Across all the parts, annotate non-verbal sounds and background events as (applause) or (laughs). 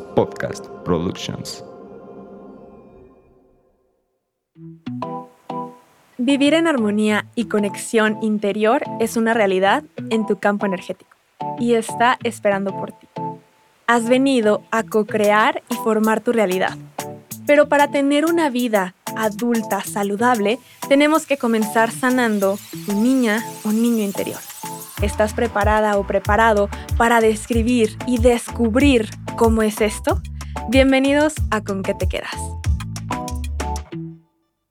Podcast Productions. Vivir en armonía y conexión interior es una realidad en tu campo energético y está esperando por ti. Has venido a co-crear y formar tu realidad. Pero para tener una vida adulta saludable, tenemos que comenzar sanando tu niña o niño interior. ¿Estás preparada o preparado para describir y descubrir cómo es esto? Bienvenidos a Con qué te quedas.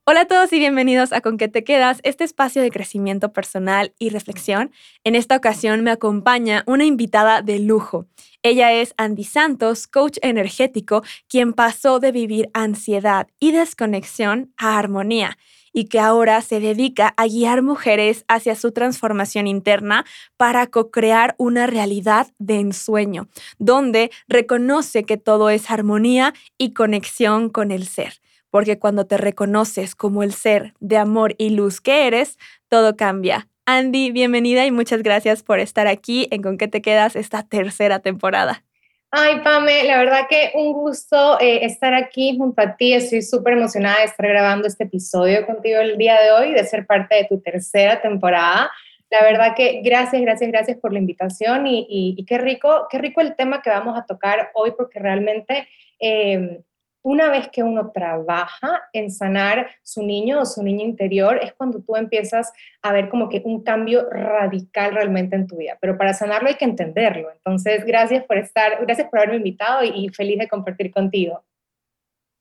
Hola a todos y bienvenidos a Con qué te quedas, este espacio de crecimiento personal y reflexión. En esta ocasión me acompaña una invitada de lujo. Ella es Andy Santos, coach energético, quien pasó de vivir ansiedad y desconexión a armonía y que ahora se dedica a guiar mujeres hacia su transformación interna para co-crear una realidad de ensueño, donde reconoce que todo es armonía y conexión con el ser. Porque cuando te reconoces como el ser de amor y luz que eres, todo cambia. Andy, bienvenida y muchas gracias por estar aquí en Con qué te quedas esta tercera temporada. Ay, Pame, la verdad que un gusto eh, estar aquí junto a ti. Estoy súper emocionada de estar grabando este episodio contigo el día de hoy, de ser parte de tu tercera temporada. La verdad que gracias, gracias, gracias por la invitación y, qué rico, qué rico el tema que vamos a tocar hoy porque realmente eh, una vez que uno trabaja en sanar su niño o su niña interior, es cuando tú empiezas a ver como que un cambio radical realmente en tu vida. Pero para sanarlo hay que entenderlo. Entonces, gracias por estar, gracias por haberme invitado y, feliz de compartir contigo.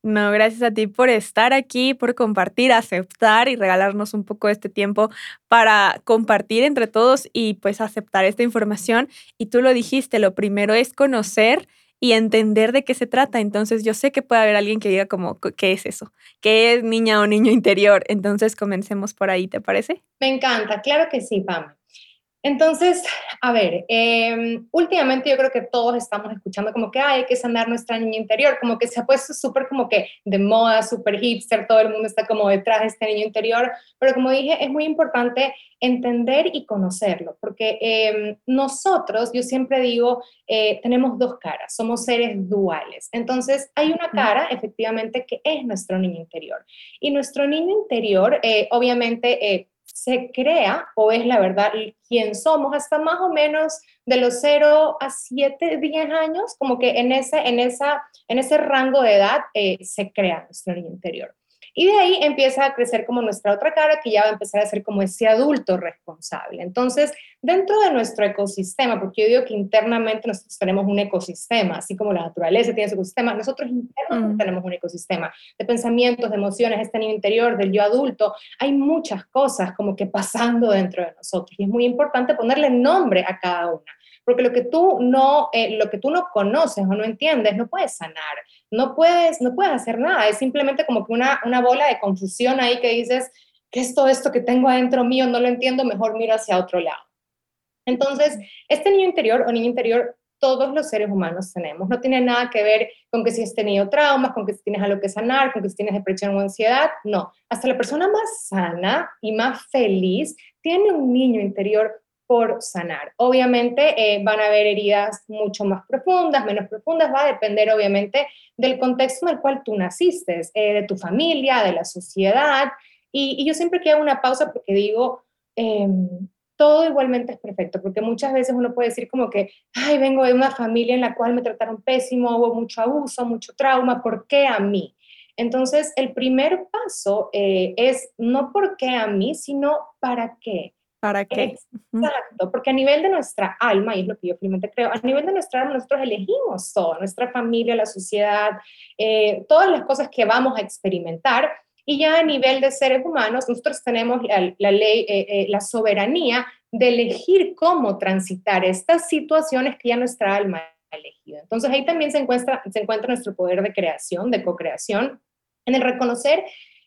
No, gracias a ti por estar aquí, por compartir, aceptar y regalarnos un poco este tiempo para compartir entre todos y pues aceptar esta información. Y tú lo dijiste, lo primero es conocer y entender de qué se trata. Entonces yo sé que puede haber alguien que diga como, ¿qué es eso? ¿Qué es niña o niño interior? Entonces comencemos por ahí, ¿te parece? Me encanta, claro que sí, Pam. Entonces, a ver, em, últimamente yo creo que todos estamos escuchando como que hay que sanar nuestra niña interior, como que se ha puesto súper como que de moda, súper hipster, todo el mundo está como detrás de este niño interior, pero como dije, es muy importante entender y conocerlo, porque em, nosotros, yo siempre digo, eh, tenemos dos caras, somos seres duales. Entonces, hay una cara, efectivamente, que es nuestro niño interior. Y nuestro niño interior, eh, obviamente, eh, se crea o es la verdad quién somos hasta más o menos de los 0 a 7, 10 años, como que en ese, en esa, en ese rango de edad eh, se crea nuestro niño interior. Y de ahí empieza a crecer como nuestra otra cara, que ya va a empezar a ser como ese adulto responsable. Entonces, dentro de nuestro ecosistema, porque yo digo que internamente nosotros tenemos un ecosistema, así como la naturaleza tiene su ecosistema, nosotros internamente mm. tenemos un ecosistema de pensamientos, de emociones, este niño interior, del yo adulto. Hay muchas cosas como que pasando dentro de nosotros y es muy importante ponerle nombre a cada una porque lo que tú no, eh, lo que tú no conoces o no entiendes, no puedes sanar, no puedes, no puedes hacer nada, es simplemente como que una, una bola de confusión ahí que dices, ¿qué es todo esto que tengo adentro mío? No lo entiendo, mejor miro hacia otro lado. Entonces, este niño interior o niño interior, todos los seres humanos tenemos. No tiene nada que ver con que si has tenido traumas, con que si tienes algo que sanar, con que si tienes depresión o ansiedad. No, hasta la persona más sana y más feliz tiene un niño interior por sanar. Obviamente eh, van a haber heridas mucho más profundas, menos profundas, va a depender obviamente del contexto en el cual tú naciste, eh, de tu familia, de la sociedad. Y, yo siempre quiero una pausa porque digo, em, todo igualmente es perfecto, porque muchas veces uno puede decir como que, ay, vengo de una familia en la cual me trataron pésimo, hubo mucho abuso, mucho trauma, ¿por qué a mí? Entonces, el primer paso eh, es no por qué a mí, sino para qué. ¿Para qué? Exacto, porque a nivel de nuestra alma, y es lo que yo finalmente creo, a nivel de nuestra alma nosotros elegimos todo, nuestra familia, la sociedad, eh, todas las cosas que vamos a experimentar, y ya a nivel de seres humanos nosotros tenemos la, ley, eh, eh, la soberanía de elegir cómo transitar estas situaciones que ya nuestra alma ha elegido. Entonces ahí también se encuentra, se encuentra nuestro poder de creación, de co-creación, en el reconocer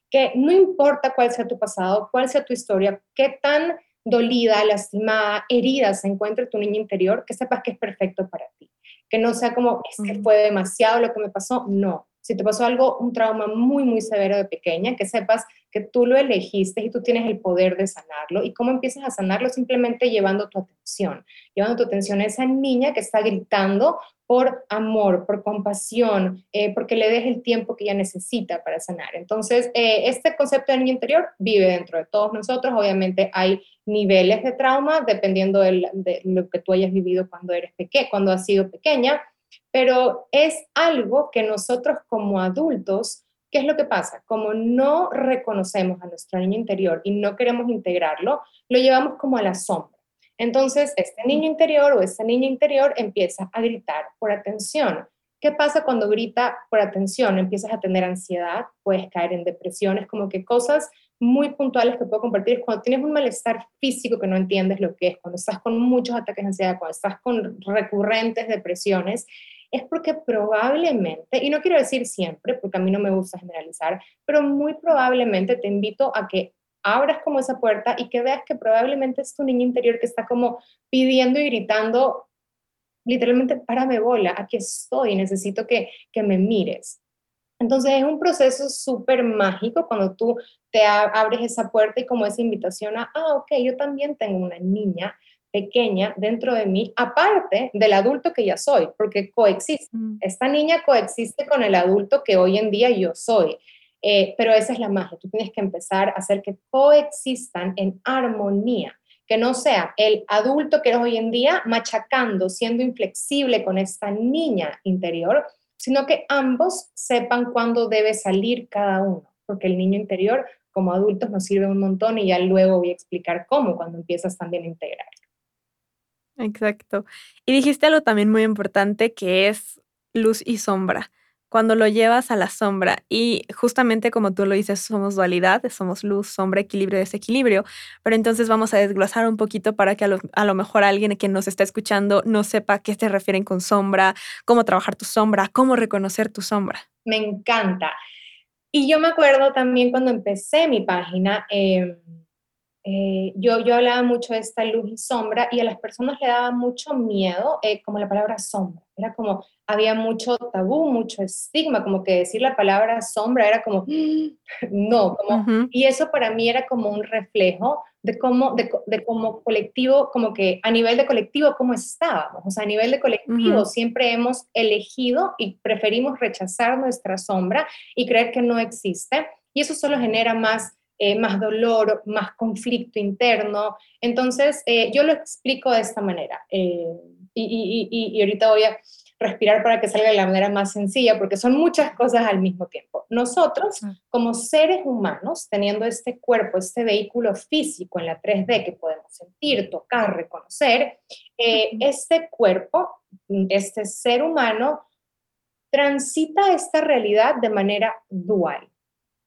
que no importa cuál sea tu pasado, cuál sea tu historia, qué tan dolida, lastimada, herida se encuentre tu niño interior, que sepas que es perfecto para ti. Que no sea como, es que fue demasiado lo que me pasó. No. Si te pasó algo, un trauma muy, muy severo de pequeña, que sepas que tú lo elegiste y tú tienes el poder de sanarlo. ¿Y cómo empiezas a sanarlo? Simplemente llevando tu atención, llevando tu atención a esa niña que está gritando por amor, por compasión, eh, porque le des el tiempo que ella necesita para sanar. Entonces, eh, este concepto de niño interior vive dentro de todos nosotros. Obviamente hay niveles de trauma dependiendo de, lo que tú hayas vivido cuando eres pequeña, cuando has sido pequeña, pero es algo que nosotros como adultos ¿Qué es lo que pasa? Como no reconocemos a nuestro niño interior y no queremos integrarlo, lo llevamos como a la sombra. Entonces, este niño interior o esta niña interior empieza a gritar por atención. ¿Qué pasa cuando grita por atención? Empiezas a tener ansiedad, puedes caer en depresiones, como que cosas muy puntuales que puedo compartir es cuando tienes un malestar físico que no entiendes lo que es, cuando estás con muchos ataques de ansiedad, cuando estás con recurrentes depresiones, es porque probablemente, y no quiero decir siempre, porque a mí no me gusta generalizar, pero muy probablemente te invito a que abras como esa puerta y que veas que probablemente es tu niño interior que está como pidiendo y gritando, literalmente, párame bola, aquí estoy, necesito que, que me mires. Entonces es un proceso súper mágico cuando tú te abres esa puerta y como esa invitación a, ah, ok, yo también tengo una niña pequeña dentro de mí, aparte del adulto que ya soy, porque coexiste. Mm. Esta niña coexiste con el adulto que hoy en día yo soy. Eh, pero esa es la magia, tú tienes que empezar a hacer que coexistan en armonía, que no sea el adulto que eres hoy en día machacando, siendo inflexible con esta niña interior, sino que ambos sepan cuándo debe salir cada uno, porque el niño interior como adultos nos sirve un montón y ya luego voy a explicar cómo cuando empiezas también a integrar. Exacto. Y dijiste algo también muy importante que es luz y sombra. Cuando lo llevas a la sombra y justamente como tú lo dices, somos dualidad, somos luz, sombra, equilibrio, desequilibrio, pero entonces vamos a desglosar un poquito para que a lo, mejor alguien que nos está escuchando no sepa qué se refieren con sombra, cómo trabajar tu sombra, cómo reconocer tu sombra. Me encanta. Y yo me acuerdo también cuando empecé mi página, em, eh, yo, yo hablaba mucho de esta luz y sombra y a las personas le daba mucho miedo, eh, como la palabra sombra. Era como, había mucho tabú, mucho estigma, como que decir la palabra sombra era como, (gasps) no, como, y eso para mí era como un reflejo de cómo, de, de cómo colectivo, como que a nivel de colectivo, cómo estábamos. O sea, a nivel de colectivo siempre hemos elegido y preferimos rechazar nuestra sombra y creer que no existe. Y eso solo genera más eh, más dolor, más conflicto interno. Entonces, eh, yo lo explico de esta manera. Eh, y, y, y, ahorita voy a respirar para que salga de la manera más sencilla, porque son muchas cosas al mismo tiempo. Nosotros, como seres humanos, teniendo este cuerpo, este vehículo físico en la 3D que podemos sentir, tocar, reconocer, este cuerpo, este ser humano, transita esta realidad de manera dual.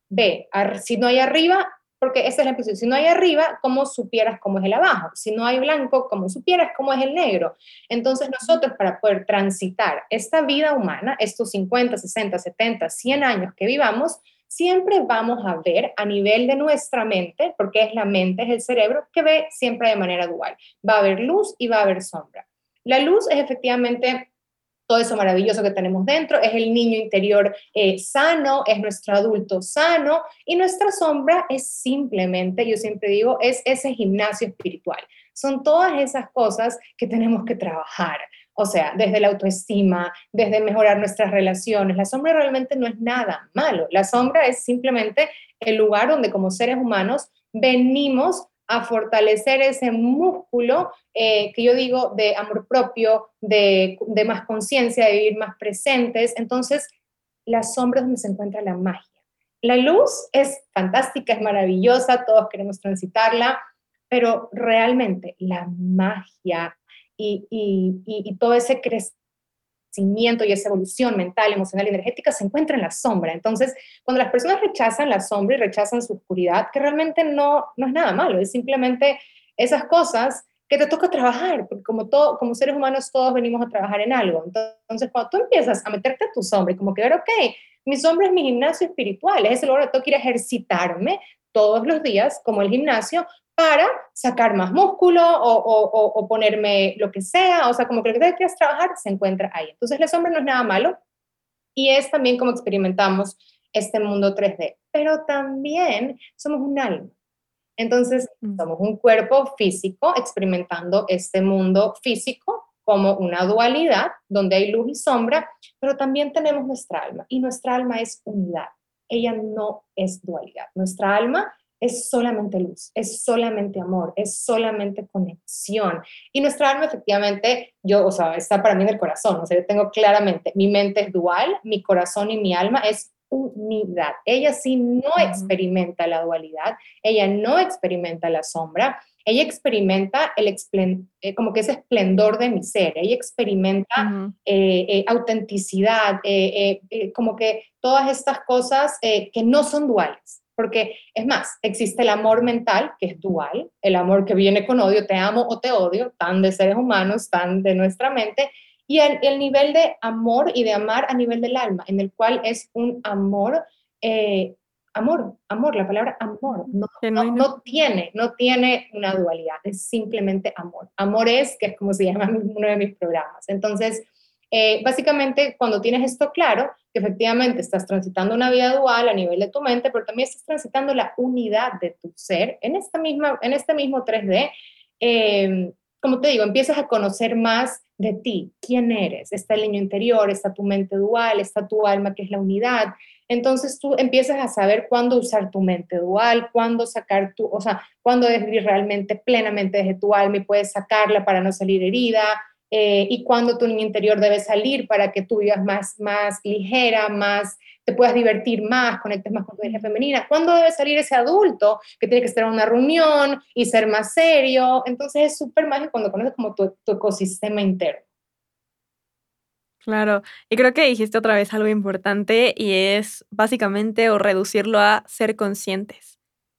Ve, si no hay arriba, porque esa es la impresión, si no hay arriba, ¿cómo supieras cómo es el abajo? Si no hay blanco, ¿cómo supieras cómo es el negro? Entonces nosotros para poder transitar esta vida humana, estos 50, 60, 70, 100 años que vivamos, siempre vamos a ver a nivel de nuestra mente, porque es la mente, es el cerebro, que ve siempre de manera dual. Va a haber luz y va a haber sombra. La luz es efectivamente todo eso maravilloso que tenemos dentro, es el niño interior eh, sano, es nuestro adulto sano y nuestra sombra es simplemente, yo siempre digo, es ese gimnasio espiritual. Son todas esas cosas que tenemos que trabajar. O sea, desde la autoestima, desde mejorar nuestras relaciones. La sombra realmente no es nada malo. La sombra es simplemente el lugar donde como seres humanos venimos a fortalecer ese músculo eh, que yo digo de amor propio, de, más conciencia, de vivir más presentes. Entonces, la sombra donde se encuentra la magia. La luz es fantástica, es maravillosa, todos queremos transitarla, pero realmente la magia y, y todo ese crecimiento, y esa evolución mental, emocional y energética se encuentra en la sombra. Entonces, cuando las personas rechazan la sombra y rechazan su oscuridad, que realmente no, no es nada malo, es simplemente esas cosas que te toca trabajar, porque como, todo, como seres humanos todos venimos a trabajar en algo. Entonces, cuando tú empiezas a meterte a tu sombra y como que ver, ok, mi sombra es mi gimnasio espiritual, es el lugar donde tengo que ir ejercitarme todos los días, como el gimnasio, para sacar más músculo o, ponerme lo que sea, o sea, como que lo que quieras trabajar se encuentra ahí. Entonces la sombra no es nada malo y es también como experimentamos este mundo 3D, pero también somos un alma. Entonces, mm. somos un cuerpo físico experimentando este mundo físico como una dualidad donde hay luz y sombra, pero también tenemos nuestra alma y nuestra alma es unidad. Ella no es dualidad. Nuestra alma es solamente luz, es solamente amor, es solamente conexión. Y nuestra alma efectivamente, yo, o sea, está para mí en el corazón, o sea, yo tengo claramente, mi mente es dual, mi corazón y mi alma es unidad. Ella sí no experimenta la dualidad, ella no experimenta la sombra, ella experimenta el eh, como que ese esplendor de mi ser, ella experimenta eh, eh, autenticidad, como que todas estas cosas que no son duales. Porque es más, existe el amor mental, que es dual, el amor que viene con odio, te amo o te odio, tan de seres humanos, tan de nuestra mente, y el, el nivel de amor y de amar a nivel del alma, en el cual es un amor amor, amor, la palabra amor, no, no, tiene, no tiene una dualidad, es simplemente amor. Amor es, que es como se llama uno de mis programas. Entonces, eh, básicamente, cuando tienes esto claro, que efectivamente estás transitando una vida dual a nivel de tu mente, pero también estás transitando la unidad de tu ser en, esta misma, en este mismo 3D, eh, como te digo, empiezas a conocer más de ti, quién eres, está el niño interior, está tu mente dual, está tu alma que es la unidad. Entonces tú empiezas a saber cuándo usar tu mente dual, cuándo sacar tu, o sea, cuándo vivir realmente plenamente desde tu alma y puedes sacarla para no salir herida, eh, y cuándo tu niño interior debe salir para que tú vivas más, más ligera, más te puedas divertir más, conectes más con tu energía femenina. ¿Cuándo debe salir ese adulto que tiene que estar en una reunión y ser más serio? Entonces es súper mágico cuando conoces como tu, tu ecosistema interno. Claro, y creo que dijiste otra vez algo importante y es básicamente o reducirlo a ser conscientes.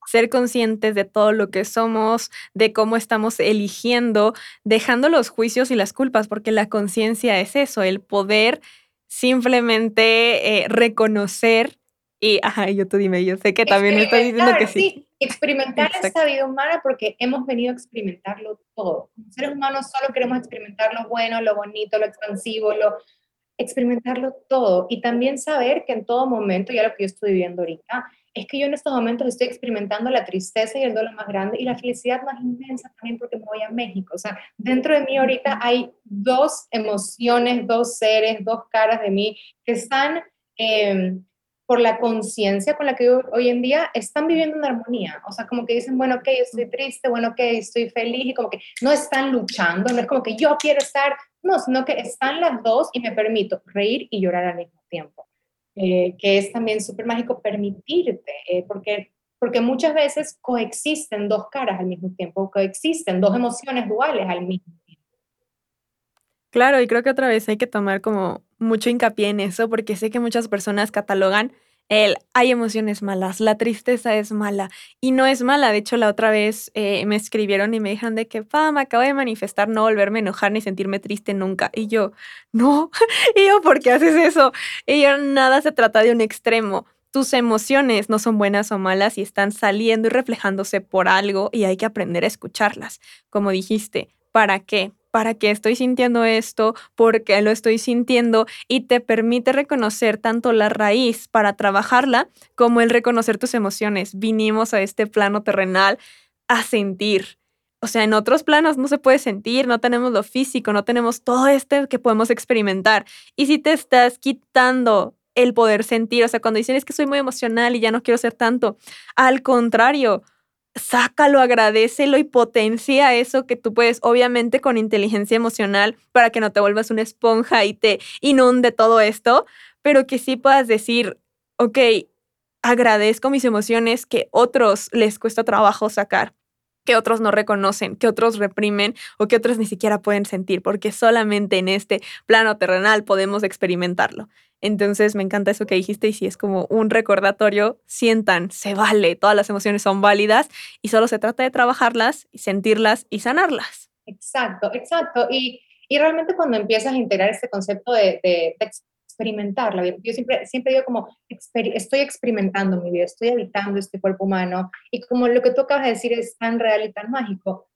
Ser conscientes de todo lo que somos, de cómo estamos eligiendo, dejando los juicios y las culpas, porque la conciencia es eso, el poder simplemente eh, reconocer y, ajá, yo tú dime, yo sé que también me estás diciendo que sí. sí. Experimentar esta vida humana porque hemos venido a experimentarlo todo. Como seres humanos solo queremos experimentar lo bueno, lo bonito, lo expansivo, lo experimentarlo todo y también saber que en todo momento, ya lo que yo estoy viviendo ahorita, es que yo en estos momentos estoy experimentando la tristeza y el dolor más grande y la felicidad más inmensa también porque me voy a México. O sea, dentro de mí ahorita hay dos emociones, dos seres, dos caras de mí que están em, por la conciencia con la que hoy en día están viviendo una armonía. O sea, como que dicen, bueno, ok, estoy triste, bueno, ok, estoy feliz y como que no están luchando, no es como que yo quiero estar, no, sino que están las dos y me permito reír y llorar al mismo tiempo. Eh, que es también súper mágico permitirte, eh, porque, porque muchas veces coexisten dos caras al mismo tiempo, coexisten dos emociones duales al mismo tiempo. Claro, y creo que otra vez hay que tomar como mucho hincapié en eso, porque sé que muchas personas catalogan el hay emociones malas, la tristeza es mala y no es mala. De hecho, la otra vez eh, me escribieron y me dijeron de que, pa, me acabo de manifestar no volverme a enojar ni sentirme triste nunca. Y yo, no. (laughs) y yo, ¿por qué haces eso? Y yo, nada se trata de un extremo. Tus emociones no son buenas o malas y están saliendo y reflejándose por algo y hay que aprender a escucharlas. Como dijiste, ¿para qué? Para qué estoy sintiendo esto, por qué lo estoy sintiendo y te permite reconocer tanto la raíz para trabajarla como el reconocer tus emociones. Vinimos a este plano terrenal a sentir. O sea, en otros planos no se puede sentir, no tenemos lo físico, no tenemos todo este que podemos experimentar. Y si te estás quitando el poder sentir, o sea, cuando dicen es que soy muy emocional y ya no quiero ser tanto, al contrario, sácalo, agradecelo y potencia eso que tú puedes, obviamente con inteligencia emocional, para que no te vuelvas una esponja y te inunde todo esto, pero que sí puedas decir, ok, agradezco mis emociones que otros les cuesta trabajo sacar que otros no reconocen, que otros reprimen o que otros ni siquiera pueden sentir, porque solamente en este plano terrenal podemos experimentarlo. Entonces me encanta eso que dijiste y si es como un recordatorio, sientan, se vale, todas las emociones son válidas y solo se trata de trabajarlas sentirlas y sanarlas. Exacto, exacto. Y, y realmente cuando empiezas a integrar este concepto de, de, experimentar la vida, yo siempre, siempre digo como, estoy experimentando mi vida, estoy habitando este cuerpo humano y como lo que tú acabas de decir es tan real y tan mágico,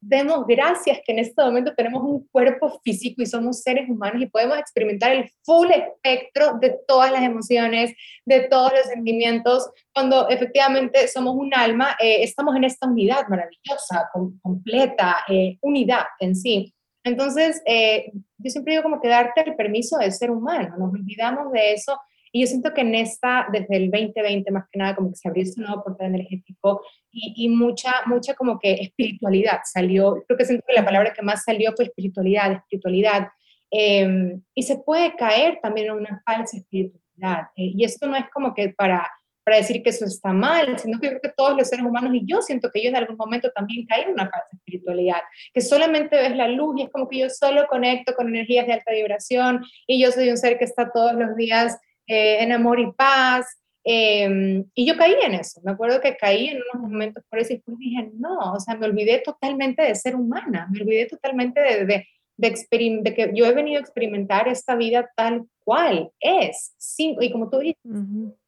demos gracias que en este momento tenemos un cuerpo físico y somos seres humanos y podemos experimentar el full espectro de todas las emociones, de todos los sentimientos. Cuando efectivamente somos un alma, eh, estamos en esta unidad maravillosa, completa, eh, unidad en sí. Entonces, eh, yo siempre digo como que darte el permiso de ser humano, nos olvidamos de eso y yo siento que en esta, desde el 2020 más que nada, como que se abrió este nuevo portal energético y, y, mucha, mucha como que espiritualidad salió. Creo que siento que la palabra que más salió fue espiritualidad, espiritualidad. Eh, y se puede caer también en una falsa espiritualidad. Eh, y esto no es como que para, para decir que eso está mal, sino que creo que todos los seres humanos, y yo siento que yo en algún momento también caí en una falsa espiritualidad, que solamente ves la luz y es como que yo solo conecto con energías de alta vibración y yo soy un ser que está todos los días eh, en amor y paz. Em, y yo caí en eso, me acuerdo que caí en unos momentos por eso y después dije, no, o sea, me olvidé totalmente de ser humana, me olvidé totalmente de, de, de, de que yo he venido a experimentar esta vida tal cual es, sin, y como tú dices,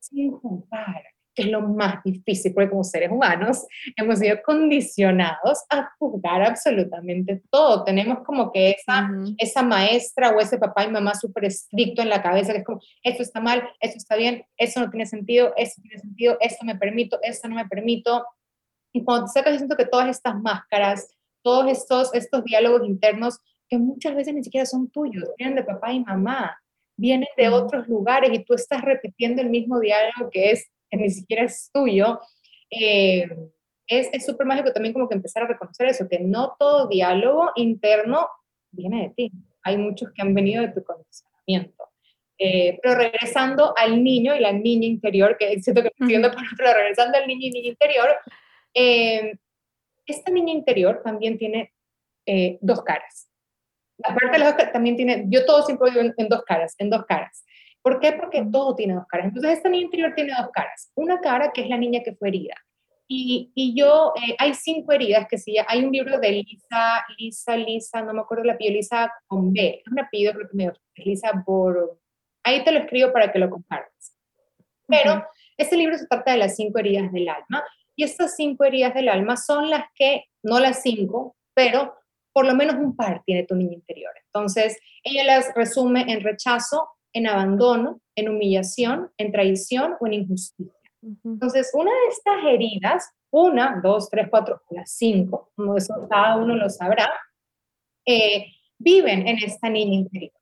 sin juzgar, que es lo más difícil, porque como seres humanos hemos sido condicionados a juzgar absolutamente todo. Tenemos como que esa, esa maestra o ese papá y mamá súper estricto en la cabeza, que es como, esto está mal, esto está bien, eso no tiene sentido, eso tiene sentido, esto me permito, esto no me permito. Y cuando te sacas, siento que todas estas máscaras, todos estos, estos diálogos internos, que muchas veces ni siquiera son tuyos, vienen de papá y mamá, vienen de otros lugares y tú estás repitiendo el mismo diálogo que es que ni siquiera es tuyo, eh, es súper mágico también como que empezar a reconocer eso, que no todo diálogo interno viene de ti. Hay muchos que han venido de tu condicionamiento. Eh, pero regresando al niño y la niña interior, que siento que estoy viendo por otro, regresando al niño y niña interior, eh, esta niña interior también tiene dos caras. Aparte las dos también tiene, yo todo siempre vivo en dos caras, en dos caras. ¿Por qué? Porque todo tiene dos caras. Entonces, esta niña interior tiene dos caras. Una cara que es la niña que fue herida. Y, y yo, eh, hay cinco heridas que sí, hay un libro de Lisa, Lisa, Lisa, no me acuerdo la apellido, Lisa con B, es un apellido creo que me Lisa por... Ahí te lo escribo para que lo compartas. Pero este libro se trata de las cinco heridas del alma, y estas cinco heridas del alma son las que, no las cinco, pero por lo menos un par tiene tu niña interior. Entonces, ella las resume en rechazo, en abandono, en humillación, en traición o en injusticia. Entonces, una de estas heridas, una, dos, tres, cuatro, las cinco, como eso cada uno lo sabrá, eh, viven en esta niña interior.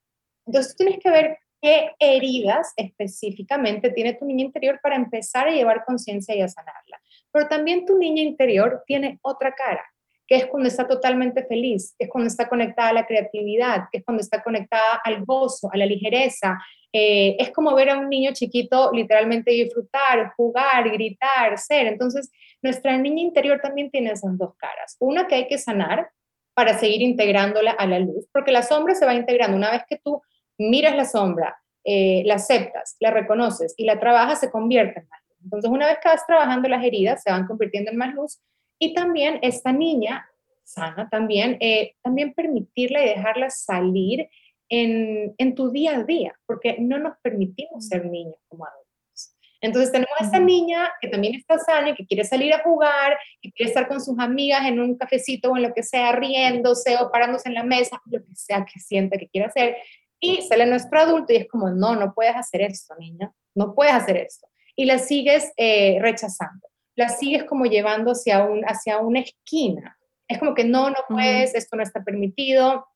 Entonces, tienes que ver qué heridas específicamente tiene tu niña interior para empezar a llevar conciencia y a sanarla. Pero también tu niña interior tiene otra cara que es cuando está totalmente feliz, que es cuando está conectada a la creatividad, que es cuando está conectada al gozo, a la ligereza. Eh, es como ver a un niño chiquito literalmente disfrutar, jugar, gritar, ser. Entonces, nuestra niña interior también tiene esas dos caras. Una que hay que sanar para seguir integrándola a la luz, porque la sombra se va integrando. Una vez que tú miras la sombra, eh, la aceptas, la reconoces y la trabajas, se convierte en más luz. Entonces, una vez que vas trabajando las heridas, se van convirtiendo en más luz y también esta niña sana, también, eh, también permitirla y dejarla salir en, en, tu día a día, porque no nos permitimos ser niños como adultos. Entonces tenemos a esta niña que también está sana y que quiere salir a jugar, que quiere estar con sus amigas en un cafecito o en lo que sea, riéndose o parándose en la mesa, lo que sea que sienta que quiera hacer. Y sale nuestro adulto y es como, no, no puedes hacer esto, niña, no puedes hacer esto. Y la sigues eh, rechazando la sigues como llevando hacia, un, hacia una esquina. Es como que no, no puedes, esto no está permitido.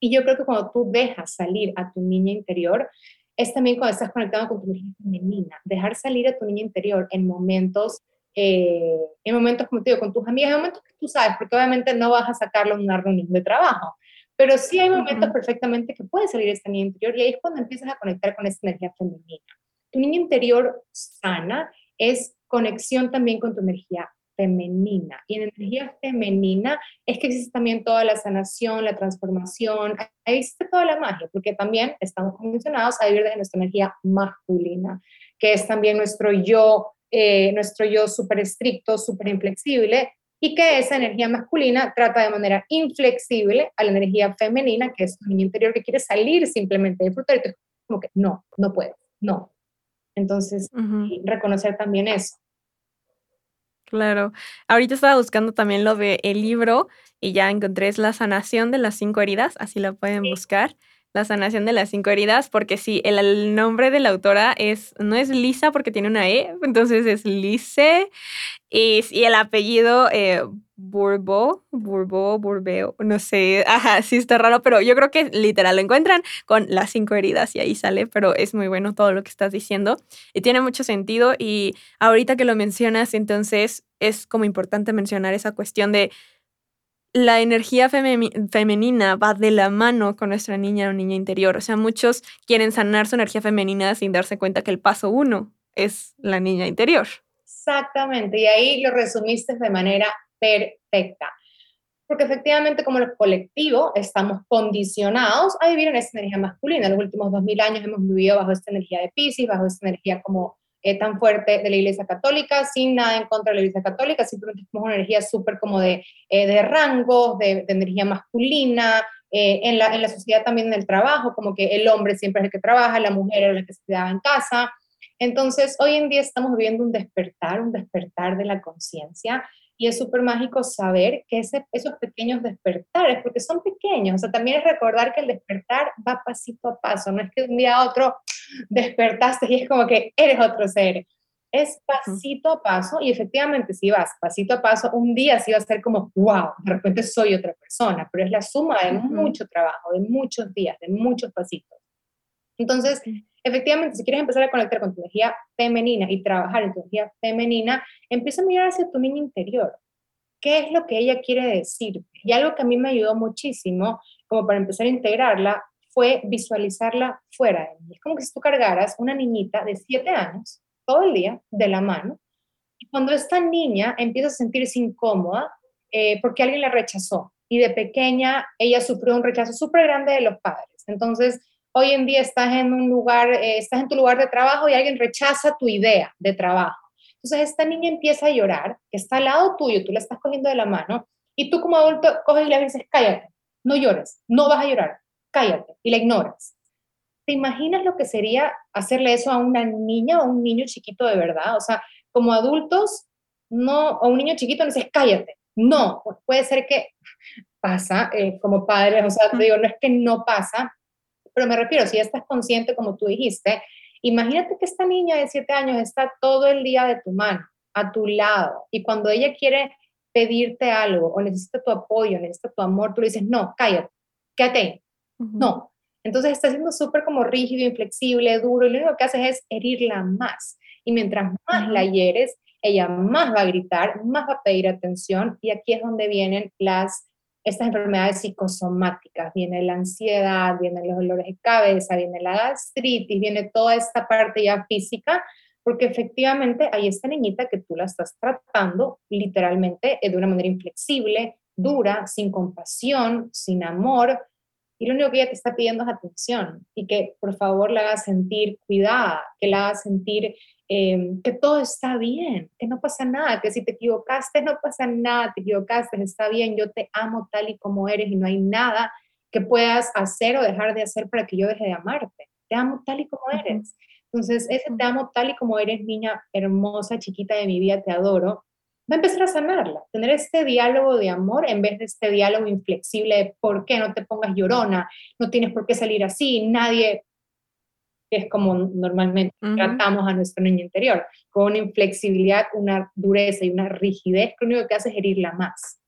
Y yo creo que cuando tú dejas salir a tu niña interior, es también cuando estás conectado con tu niña femenina. Dejar salir a tu niña interior en momentos, eh, en momentos, como te digo, con tus amigas, en momentos que tú sabes, porque obviamente no vas a sacarlo en una reunión de trabajo. Pero sí hay momentos perfectamente que puede salir esta niña interior y ahí es cuando empiezas a conectar con esa energía femenina. Tu niña interior sana es conexión también con tu energía femenina. Y en energía femenina es que existe también toda la sanación, la transformación, ahí existe toda la magia, porque también estamos condicionados a vivir de nuestra energía masculina, que es también nuestro yo, eh, nuestro yo súper estricto, súper inflexible, y que esa energía masculina trata de manera inflexible a la energía femenina, que es tu niño interior que quiere salir simplemente de disfrutar, y como que no, no puedo, no, entonces, reconocer también eso. Claro. Ahorita estaba buscando también lo de el libro y ya encontré es La sanación de las cinco heridas, así la pueden buscar. La sanación de las cinco heridas, porque sí, el, nombre de la autora es, no es Lisa porque tiene una E, entonces es Lise, y, el apellido eh, Burbo, Burbo, Burbeo, no sé, ajá, sí está raro, pero yo creo que literal lo encuentran con las cinco heridas y ahí sale, pero es muy bueno todo lo que estás diciendo y tiene mucho sentido y ahorita que lo mencionas, entonces es como importante mencionar esa cuestión de la energía femenina va de la mano con nuestra niña o niña interior. O sea, muchos quieren sanar su energía femenina sin darse cuenta que el paso uno es la niña interior. Exactamente, y ahí lo resumiste de manera perfecta. Porque efectivamente como el colectivo estamos condicionados a vivir en esta energía masculina. En los últimos 2000 años hemos vivido bajo esta energía de Pisces, bajo esta energía como eh, tan fuerte de la Iglesia Católica, sin nada en contra de la Iglesia Católica, simplemente es una energía súper como de, eh, de rangos, de, energía masculina, eh, en, la, en la sociedad también en el trabajo, como que el hombre siempre es el que trabaja, la mujer es la que se quedaba en casa. Entonces, hoy en día estamos viviendo un despertar, un despertar de la conciencia, y es súper mágico saber que ese, esos pequeños despertares, porque son pequeños, o sea, también es recordar que el despertar va pasito a paso, no es que de un día a otro despertaste y es como que eres otro ser. Es pasito a paso y efectivamente si vas pasito a paso, un día sí va a ser como, wow, de repente soy otra persona, pero es la suma de mucho trabajo, de muchos días, de muchos pasitos. Entonces, efectivamente, si quieres empezar a conectar con tu energía femenina y trabajar en tu energía femenina, empieza a mirar hacia tu niña interior. ¿Qué es lo que ella quiere decir? Y algo que a mí me ayudó muchísimo, como para empezar a integrarla, fue visualizarla fuera de mí. Es como que si tú cargaras una niñita de 7 años todo el día de la mano, y cuando esta niña empieza a sentirse incómoda eh, porque alguien la rechazó, y de pequeña ella sufrió un rechazo súper grande de los padres. Entonces, hoy en día estás en un lugar, eh, estás en tu lugar de trabajo y alguien rechaza tu idea de trabajo. Entonces esta niña empieza a llorar, que está al lado tuyo, tú la estás cogiendo de la mano y tú como adulto coges y le dices, cállate, no llores, no vas a llorar, cállate, y la ignoras. ¿Te imaginas lo que sería hacerle eso a una niña o a un niño chiquito de verdad? O sea, como adultos, no, o un niño chiquito le dices, cállate. No, puede ser que pasa eh, como padres, o sea, te digo, no es que no pasa, pero me refiero, si ya estás consciente, como tú dijiste, imagínate que esta niña de 7 años está todo el día de tu mano, a tu lado, y cuando ella quiere pedirte algo o necesita tu apoyo, necesita tu amor, tú le dices, no, cállate, quédate No. Entonces está siendo súper como rígido, inflexible, duro, y lo único que haces es herirla más. Y mientras más la hieres, ella más va a gritar, más va a pedir atención, y aquí es donde vienen las estas enfermedades psicosomáticas, viene la ansiedad, vienen los dolores de cabeza, viene la gastritis, viene toda esta parte ya física, porque efectivamente hay esta niñita que tú la estás tratando literalmente de una manera inflexible, dura, sin compasión, sin amor, y lo único que ella te está pidiendo es atención y que por favor la haga sentir cuidada, que la haga sentir Em, que todo está bien, que no pasa nada, que si te equivocaste, no pasa nada, te equivocaste, está bien, yo te amo tal y como eres y no hay nada que puedas hacer o dejar de hacer para que yo deje de amarte. Te amo tal y como eres. Entonces, ese te amo tal y como eres, niña hermosa, chiquita de mi vida, te adoro, va a empezar a sanarla, tener este diálogo de amor en vez de este diálogo inflexible de por qué no te pongas llorona, no tienes por qué salir así, nadie, que es como normalmente tratamos a nuestro niño interior, con una inflexibilidad, una dureza y una rigidez que lo único que hace es herirla más.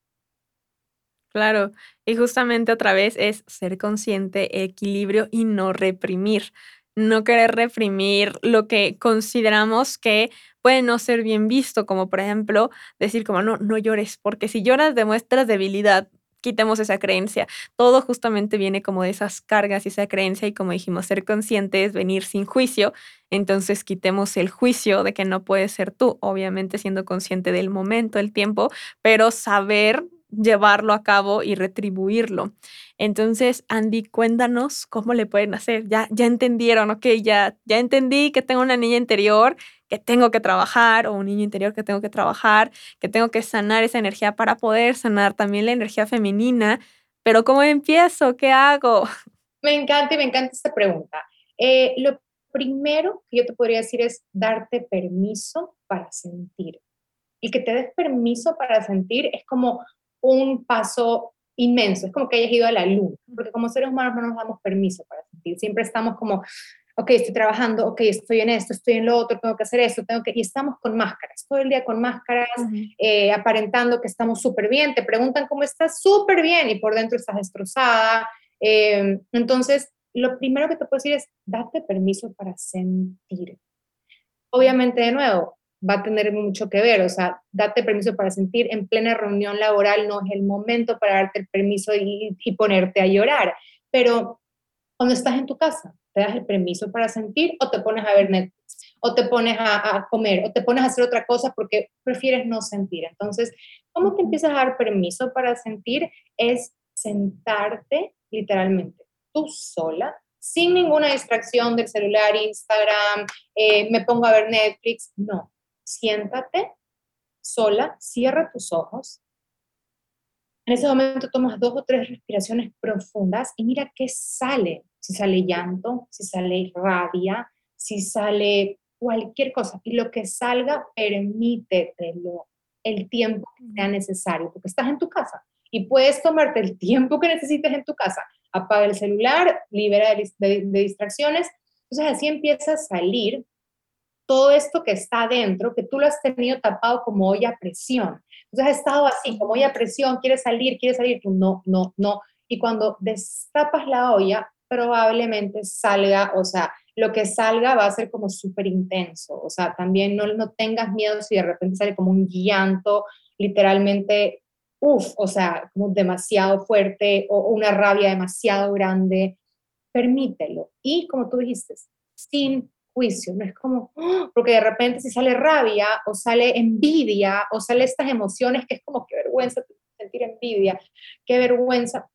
Claro, y justamente otra vez es ser consciente, equilibrio y no reprimir. No querer reprimir lo que consideramos que puede no ser bien visto, como por ejemplo decir como no, no llores, porque si lloras demuestras debilidad, quitemos esa creencia. Todo justamente viene como de esas cargas y esa creencia y como dijimos, ser consciente es venir sin juicio. Entonces quitemos el juicio de que no puedes ser tú, obviamente siendo consciente del momento, el tiempo, pero saber llevarlo a cabo y retribuirlo. Entonces, Andy, cuéntanos cómo le pueden hacer. Ya, ya entendieron, ok, ya, ya entendí que tengo una niña interior que tengo que trabajar o un niño interior que tengo que trabajar, que tengo que sanar esa energía para poder sanar también la energía femenina. Pero ¿cómo empiezo? ¿Qué hago? Me encanta y me encanta esta pregunta. Eh, lo primero que yo te podría decir es darte permiso para sentir. Y que te des permiso para sentir es como un paso inmenso, es como que hayas ido a la luna, porque como seres humanos no nos damos permiso para sentir, siempre estamos como, ok, estoy trabajando, ok, estoy en esto, estoy en lo otro, tengo que hacer esto, tengo que, y estamos con máscaras, todo el día con máscaras, eh, aparentando que estamos súper bien, te preguntan cómo estás, súper bien, y por dentro estás destrozada. Eh, entonces, lo primero que te puedo decir es, date permiso para sentir. Obviamente, de nuevo, va a tener mucho que ver, o sea, date permiso para sentir, en plena reunión laboral no es el momento para darte el permiso y, y ponerte a llorar, pero cuando estás en tu casa, te das el permiso para sentir o te pones a ver Netflix, o te pones a, comer, o te pones a hacer otra cosa porque prefieres no sentir. Entonces, ¿cómo te empiezas a dar permiso para sentir? Es sentarte literalmente tú sola, sin ninguna distracción del celular, Instagram, eh, me pongo a ver Netflix. No, siéntate sola, cierra tus ojos. En ese momento tomas dos o tres respiraciones profundas y mira qué sale. Si sale llanto, si sale rabia, si sale cualquier cosa. Y lo que salga, permítetelo el tiempo que sea necesario, porque estás en tu casa y puedes tomarte el tiempo que necesites en tu casa. Apaga el celular, libera de, distracciones. Entonces así empieza a salir todo esto que está adentro, que tú lo has tenido tapado como olla a presión. Entonces has estado así, como olla a presión, quieres salir, quieres salir, tú no, no, no. Y cuando destapas la olla, probablemente salga, o sea, lo que salga va a ser como súper intenso. O sea, también no, no tengas miedo si de repente sale como un llanto, literalmente, uff, o sea, como demasiado fuerte o una rabia demasiado grande. Permítelo. Y como tú dijiste, sin juicio, no es como, ¡ah! porque de repente si sale rabia o sale envidia o sale estas emociones que es como, qué vergüenza sentir envidia, qué vergüenza.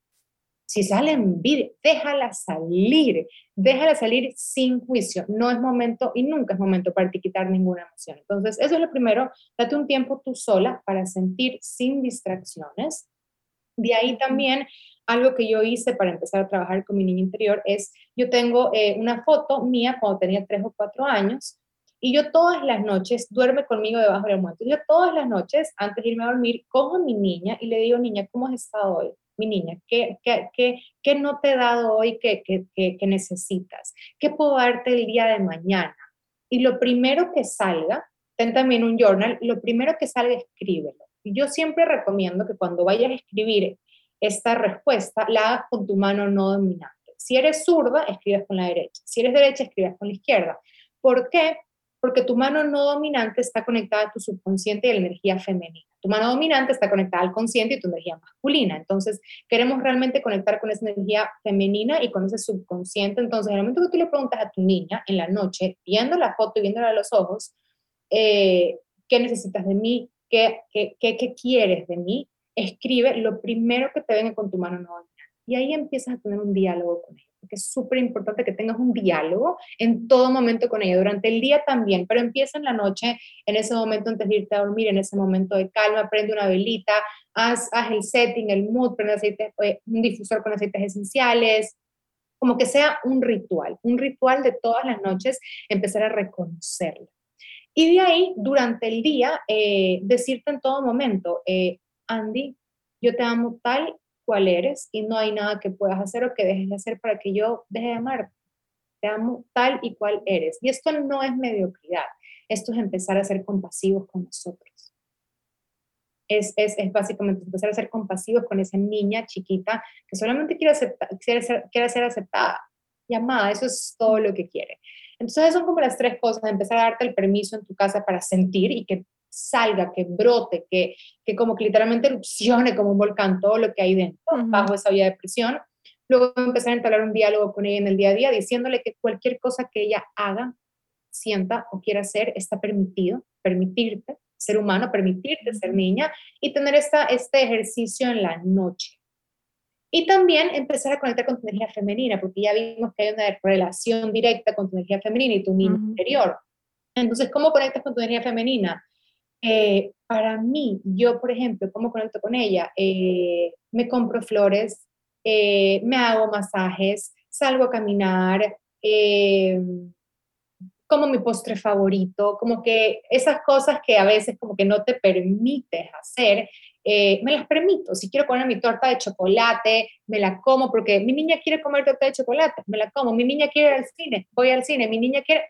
Si sale envidia, déjala salir, déjala salir sin juicio. No es momento y nunca es momento para ti quitar ninguna emoción. Entonces, eso es lo primero, date un tiempo tú sola para sentir sin distracciones. De ahí también algo que yo hice para empezar a trabajar con mi niño interior es, yo tengo eh, una foto mía cuando tenía tres o cuatro años y yo todas las noches duerme conmigo debajo del almohada. Yo todas las noches, antes de irme a dormir, cojo a mi niña y le digo, niña, ¿cómo has estado hoy? Mi niña, ¿qué, qué, qué, qué no te he dado hoy que, que, que, necesitas? ¿Qué puedo darte el día de mañana? Y lo primero que salga, ten también un journal, lo primero que salga, escríbelo. Yo siempre recomiendo que cuando vayas a escribir esta respuesta la hagas con tu mano no dominante. Si eres zurda, escribes con la derecha. Si eres derecha, escribes con la izquierda. ¿Por qué? Porque tu mano no dominante está conectada a tu subconsciente y a la energía femenina. Tu mano dominante está conectada al consciente y tu energía masculina. Entonces, queremos realmente conectar con esa energía femenina y con ese subconsciente. Entonces, en el momento que tú le preguntas a tu niña en la noche, viendo la foto y viéndola a los ojos, eh, ¿qué necesitas de mí? ¿Qué, qué, qué, qué quieres de mí? Escribe lo primero que te venga con tu mano no Y ahí empiezas a tener un diálogo con ella, porque es súper importante que tengas un diálogo en todo momento con ella, durante el día también, pero empieza en la noche, en ese momento antes de irte a dormir, en ese momento de calma, prende una velita, haz, haz el setting, el mood, prende aceite, eh, un difusor con aceites esenciales, como que sea un ritual, un ritual de todas las noches, empezar a reconocerla. Y de ahí, durante el día, eh, decirte en todo momento, eh, Andy, yo te amo tal cual eres y no hay nada que puedas hacer o que dejes de hacer para que yo deje de amarte. Te amo tal y cual eres. Y esto no es mediocridad, esto es empezar a ser compasivos con nosotros. Es, es, es, básicamente empezar a ser compasivos con esa niña chiquita que solamente quiere, quiere, ser, quiere ser aceptada y amada, eso es todo lo que quiere. Entonces son como las tres cosas, empezar a darte el permiso en tu casa para sentir y que salga, que brote, que, que como que literalmente erupcione como un volcán todo lo que hay dentro, bajo esa vía de presión. Luego empezar a entablar un diálogo con ella en el día a día, diciéndole que cualquier cosa que ella haga, sienta o quiera hacer está permitido, permitirte ser humano, permitirte ser niña y tener esta, este ejercicio en la noche. Y también empezar a conectar con tu energía femenina, porque ya vimos que hay una relación directa con tu energía femenina y tu niño interior. Entonces, ¿cómo conectas con tu energía femenina? Eh, para mí, yo, por ejemplo, ¿cómo conecto con ella? Eh, me compro flores, eh, me hago masajes, salgo a caminar, como mi postre favorito, como que esas cosas que a veces como que no te permites hacer, eh, me las permito. Si quiero comer mi torta de chocolate, me la como porque mi niña quiere comer torta de chocolate, me la como. Mi niña quiere ir al cine, voy al cine. Mi niña quiere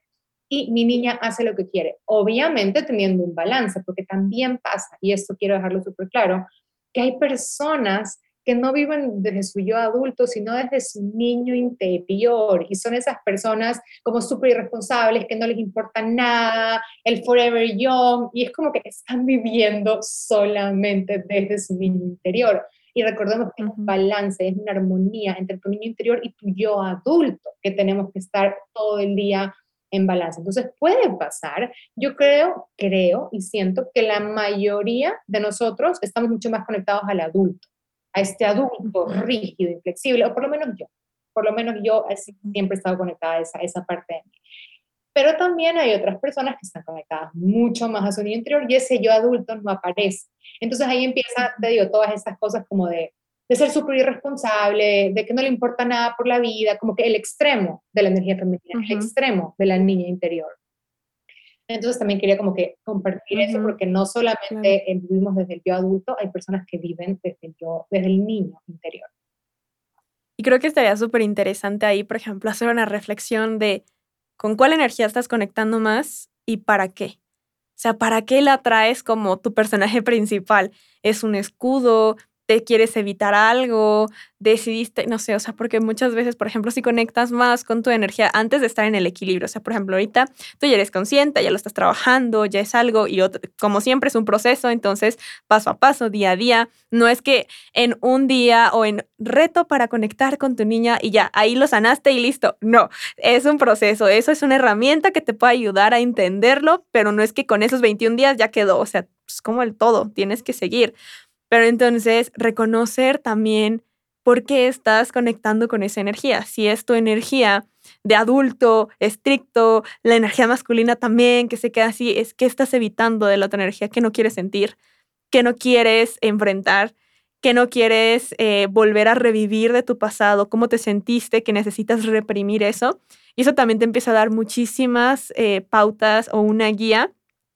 y mi niña hace lo que quiere. Obviamente teniendo un balance, porque también pasa, y esto quiero dejarlo súper claro, que hay personas que no viven desde su yo adulto, sino desde su niño interior. Y son esas personas como súper irresponsables, que no les importa nada, el forever young, y es como que están viviendo solamente desde su niño interior. Y recordemos que es un balance, es una armonía entre tu niño interior y tu yo adulto, que tenemos que estar todo el día en balance. Entonces puede pasar, yo creo, creo y siento que la mayoría de nosotros estamos mucho más conectados al adulto a este adulto rígido, inflexible, o por lo menos yo, por lo menos yo siempre he estado conectada a esa, esa parte de mí. Pero también hay otras personas que están conectadas mucho más a su niño interior y ese yo adulto no aparece. Entonces ahí empieza, te digo, todas estas cosas como de, de ser súper irresponsable, de que no le importa nada por la vida, como que el extremo de la energía femenina, el extremo de la niña interior. Entonces también quería como que compartir eso porque no solamente vivimos desde el yo adulto, hay personas que viven desde el yo, desde el niño interior. Y creo que estaría súper interesante ahí, por ejemplo, hacer una reflexión de con cuál energía estás conectando más y para qué. O sea, ¿para qué la traes como tu personaje (laughs) principal? ¿Es un escudo? Te quieres evitar algo, decidiste, no sé, o sea, porque muchas veces, por ejemplo, si conectas más con tu energía antes de estar en el equilibrio, o sea, por ejemplo, ahorita tú ya eres consciente, ya lo estás trabajando, ya es algo y como siempre es un proceso, entonces paso a paso, día a día, no es que en un día o en reto para conectar con tu niña y ya, ahí lo sanaste y listo, no, es un proceso, eso es una herramienta que te puede ayudar a entenderlo, pero no es que con esos 21 días ya quedó, o sea, es pues, como el todo, tienes que seguir. Pero entonces, reconocer también por qué estás conectando con esa energía. Si es tu energía de adulto, estricto, la energía masculina también, que se queda así, es que estás evitando de la otra energía que no quieres sentir, que no quieres enfrentar, que no quieres eh, volver a revivir de tu pasado, cómo te sentiste, que necesitas reprimir eso. Y eso también te empieza a dar muchísimas eh, pautas o una guía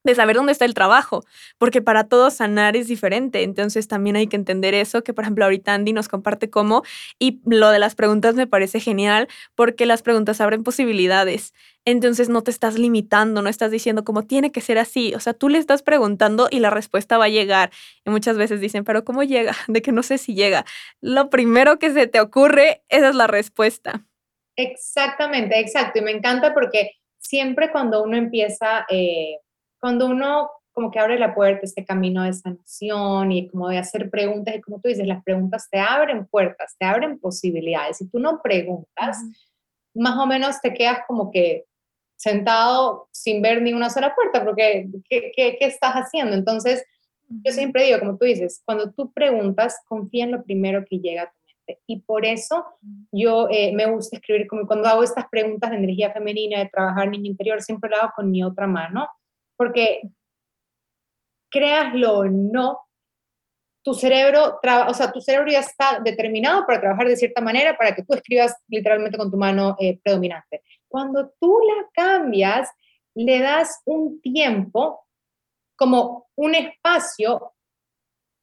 de saber dónde está el trabajo, porque para todos sanar es diferente. Entonces también hay que entender eso, que por ejemplo ahorita Andy nos comparte cómo, y lo de las preguntas me parece genial, porque las preguntas abren posibilidades. Entonces no te estás limitando, no estás diciendo como tiene que ser así. O sea, tú le estás preguntando y la respuesta va a llegar. Y muchas veces dicen, pero ¿cómo llega? (laughs) De que no sé si llega. Lo primero que se te ocurre, esa es la respuesta. Exactamente, exacto. Y me encanta porque siempre cuando uno empieza... Eh, cuando uno como que abre la puerta, este camino de sanación y como de hacer preguntas, y como tú dices, las preguntas te abren puertas, te abren posibilidades. Si tú no preguntas, más o menos te quedas como que sentado sin ver ni una sola puerta, porque ¿qué, qué, qué estás haciendo? Entonces, yo siempre digo, como tú dices, cuando tú preguntas, confía en lo primero que llega a tu mente. Y por eso yo eh, me gusta escribir, como cuando hago estas preguntas de energía femenina, de trabajar niño interior, siempre lo hago con mi otra mano porque créaslo o no, tu cerebro, o sea, tu cerebro ya está determinado para trabajar de cierta manera para que tú escribas literalmente con tu mano eh, predominante. Cuando tú la cambias, le das un tiempo, como un espacio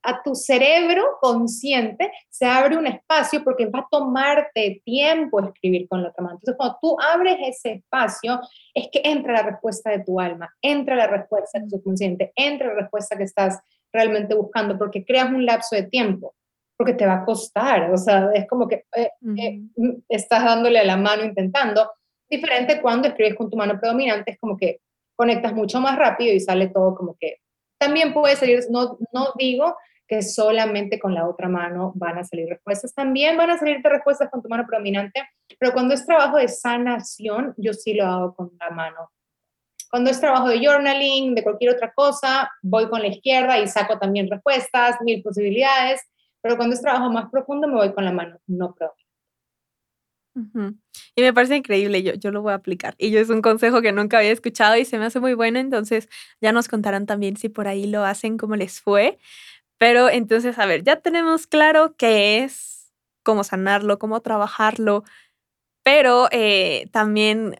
a tu cerebro consciente se abre un espacio porque va a tomarte tiempo escribir con la otra mano. Entonces, cuando tú abres ese espacio, es que entra la respuesta de tu alma, entra la respuesta de tu subconsciente, entra la respuesta que estás realmente buscando, porque creas un lapso de tiempo, porque te va a costar, o sea, es como que eh, eh, estás dándole a la mano intentando. Diferente cuando escribes con tu mano predominante, es como que conectas mucho más rápido y sale todo como que también puede salir, no, no digo que solamente con la otra mano van a salir respuestas. También van a salirte respuestas con tu mano predominante, pero cuando es trabajo de sanación, yo sí lo hago con la mano. Cuando es trabajo de journaling, de cualquier otra cosa, voy con la izquierda y saco también respuestas, mil posibilidades, pero cuando es trabajo más profundo, me voy con la mano no predominante. Y me parece increíble, yo, yo lo voy a aplicar. Y yo es un consejo que nunca había escuchado y se me hace muy bueno, entonces ya nos contarán también si por ahí lo hacen, cómo les fue. Pero entonces, a ver, ya tenemos claro qué es, cómo sanarlo, cómo trabajarlo, pero eh, también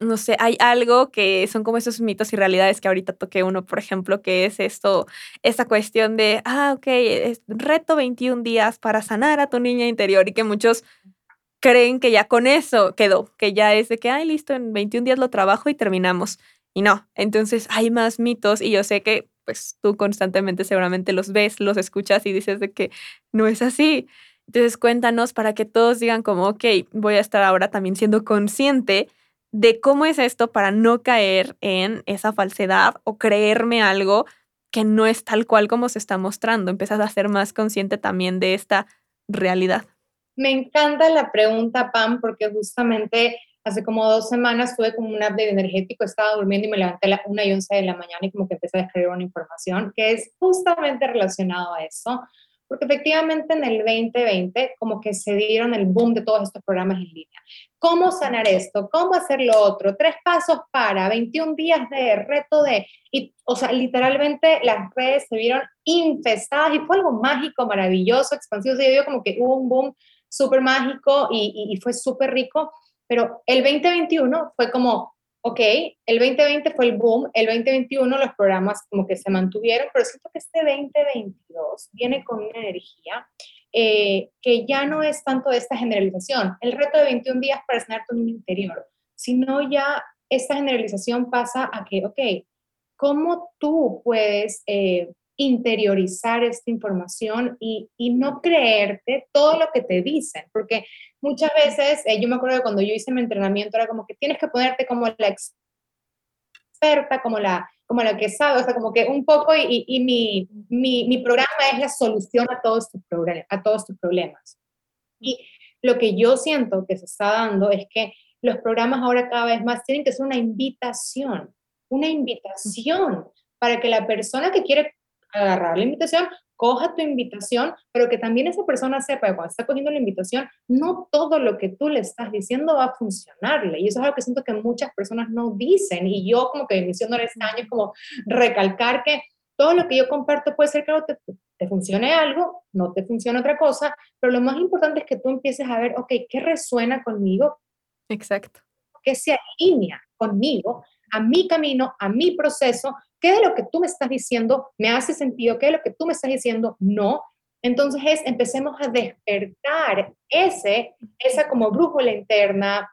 no sé, hay algo que son como esos mitos y realidades que ahorita toqué uno, por ejemplo, que es esto, esta cuestión de, ah, ok, es reto 21 días para sanar a tu niña interior y que muchos creen que ya con eso quedó, que ya es de que, ay, listo, en 21 días lo trabajo y terminamos. Y no, entonces hay más mitos y yo sé que pues tú constantemente seguramente los ves, los escuchas y dices de que no es así. Entonces cuéntanos para que todos digan como, ok, voy a estar ahora también siendo consciente de cómo es esto para no caer en esa falsedad o creerme algo que no es tal cual como se está mostrando. Empiezas a ser más consciente también de esta realidad. Me encanta la pregunta, Pam, porque justamente hace como dos semanas tuve como un update energético, estaba durmiendo y me levanté a las 1 y 11 de la mañana y como que empecé a escribir una información que es justamente relacionado a eso, porque efectivamente en el 2020 como que se dieron el boom de todos estos programas en línea. ¿Cómo sanar esto? ¿Cómo hacer lo otro? Tres pasos para, 21 días de reto de, y, o sea, literalmente las redes se vieron infestadas y fue algo mágico, maravilloso, expansivo, se dio como que hubo un boom súper mágico y, y fue súper rico, pero el 2021 fue como, ok, el 2020 fue el boom, el 2021 los programas como que se mantuvieron, pero siento que este 2022 viene con una energía eh, que ya no es tanto de esta generalización, el reto de 21 días para sanar tu niño interior, sino ya esta generalización pasa a que, ok, ¿cómo tú puedes eh, interiorizar esta información y, y, no creerte todo lo que te dicen? Porque muchas veces, eh, yo me acuerdo de cuando yo hice mi entrenamiento, era como que tienes que ponerte como la experta, como la, como la que sabe, o sea, como que un poco, y, y mi, mi, mi, programa es la solución a todos, tus a todos tus problemas. Y lo que yo siento que se está dando es que los programas ahora cada vez más tienen que ser una invitación, una invitación para que la persona que quiere agarrar la invitación coja tu invitación, pero que también esa persona sepa que cuando está cogiendo la invitación, no todo lo que tú le estás diciendo va a funcionarle. Y eso es algo que siento que muchas personas no dicen. Y yo como que mi misión de este año es como recalcar que todo lo que yo comparto puede ser que te, te funcione algo, no te funcione otra cosa, pero lo más importante es que tú empieces a ver, ok, ¿qué resuena conmigo? Exacto. ¿Qué se alinea conmigo, a mi camino, a mi proceso, ¿Qué de lo que tú me estás diciendo me hace sentido? ¿Qué de lo que tú me estás diciendo no? Entonces es, empecemos a despertar ese, esa como brújula interna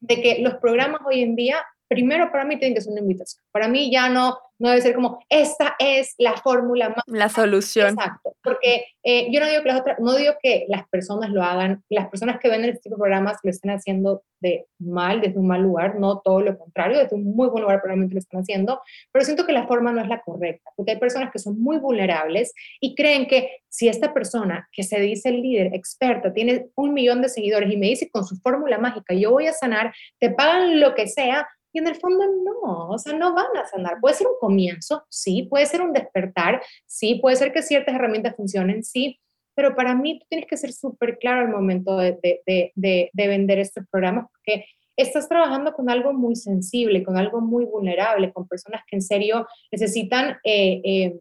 de que los programas hoy en día, primero para mí tienen que ser una invitación. Para mí ya no, no debe ser como, esta es la fórmula más... La solución. Exacto, porque eh, yo no digo que las otras, no digo que las personas lo hagan, las personas que ven este tipo de programas lo estén haciendo de mal, desde un mal lugar, no todo lo contrario, desde un muy buen lugar probablemente lo están haciendo, pero siento que la forma no es la correcta, porque hay personas que son muy vulnerables y creen que si esta persona que se dice líder, experta, tiene un millón de seguidores y me dice con su fórmula mágica, yo voy a sanar, te pagan lo que sea, y en el fondo no, o sea, no van a sanar. Puede ser un comienzo, sí, puede ser un despertar, sí, puede ser que ciertas herramientas funcionen, sí, pero para mí tú tienes que ser súper claro al momento de, de, de, de, vender estos programas porque estás trabajando con algo muy sensible, con algo muy vulnerable, con personas que en serio necesitan eh, eh,